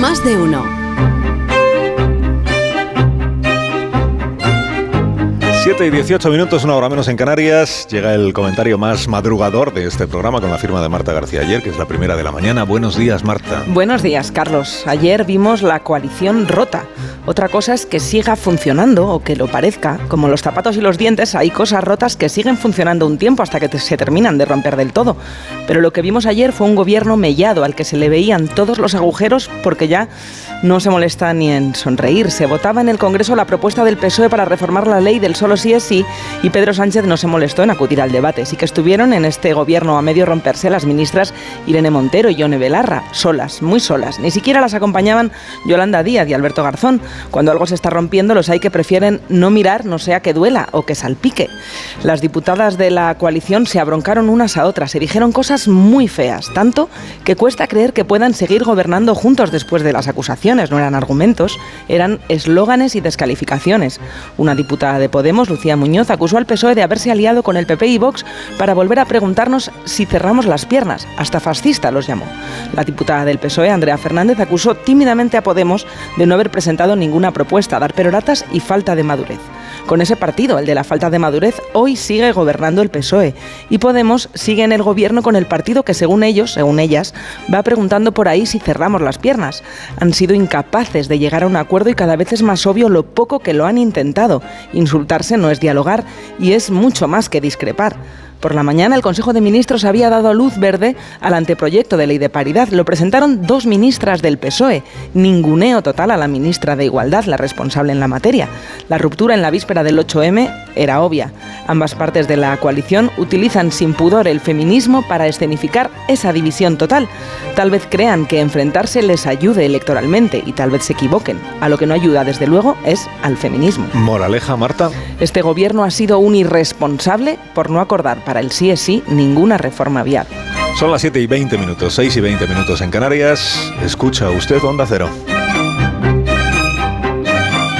Más de uno. 7 y 18 minutos, una hora menos en Canarias. Llega el comentario más madrugador de este programa con la firma de Marta García ayer, que es la primera de la mañana. Buenos días, Marta. Buenos días, Carlos. Ayer vimos la coalición rota. Otra cosa es que siga funcionando o que lo parezca. Como los zapatos y los dientes, hay cosas rotas que siguen funcionando un tiempo hasta que se terminan de romper del todo. Pero lo que vimos ayer fue un gobierno mellado al que se le veían todos los agujeros porque ya no se molesta ni en sonreír. Se votaba en el Congreso la propuesta del PSOE para reformar la ley del solo sí es sí y Pedro Sánchez no se molestó en acudir al debate. Sí que estuvieron en este gobierno a medio romperse las ministras Irene Montero y Yone Belarra, solas, muy solas. Ni siquiera las acompañaban Yolanda Díaz y Alberto Garzón. Cuando algo se está rompiendo, los hay que prefieren no mirar, no sea que duela o que salpique. Las diputadas de la coalición se abroncaron unas a otras, se dijeron cosas muy feas, tanto que cuesta creer que puedan seguir gobernando juntos después de las acusaciones. No eran argumentos, eran eslóganes y descalificaciones. Una diputada de Lucía Muñoz, acusó al PSOE de haberse aliado con el PP y Vox para volver a preguntarnos si cerramos las piernas. Hasta fascista los llamó. La diputada del PSOE, Andrea Fernández, acusó tímidamente a Podemos de no haber presentado ninguna propuesta, dar peroratas y falta de madurez. Con ese partido, el de la falta de madurez, hoy sigue gobernando el PSOE y Podemos sigue en el gobierno con el partido que según ellos, según ellas, va preguntando por ahí si cerramos las piernas. Han sido incapaces de llegar a un acuerdo y cada vez es más obvio lo poco que lo han intentado. Insultarse no es dialogar y es mucho más que discrepar. Por la mañana el Consejo de Ministros había dado luz verde al anteproyecto de ley de paridad. Lo presentaron dos ministras del PSOE. Ninguneo total a la ministra de Igualdad, la responsable en la materia. La ruptura en la víspera del 8M era obvia. Ambas partes de la coalición utilizan sin pudor el feminismo para escenificar esa división total. Tal vez crean que enfrentarse les ayude electoralmente y tal vez se equivoquen. A lo que no ayuda, desde luego, es al feminismo. Moraleja, Marta. Este gobierno ha sido un irresponsable por no acordar para el sí es sí ninguna reforma viable. Son las 7 y 20 minutos, 6 y 20 minutos en Canarias. Escucha usted Onda Cero.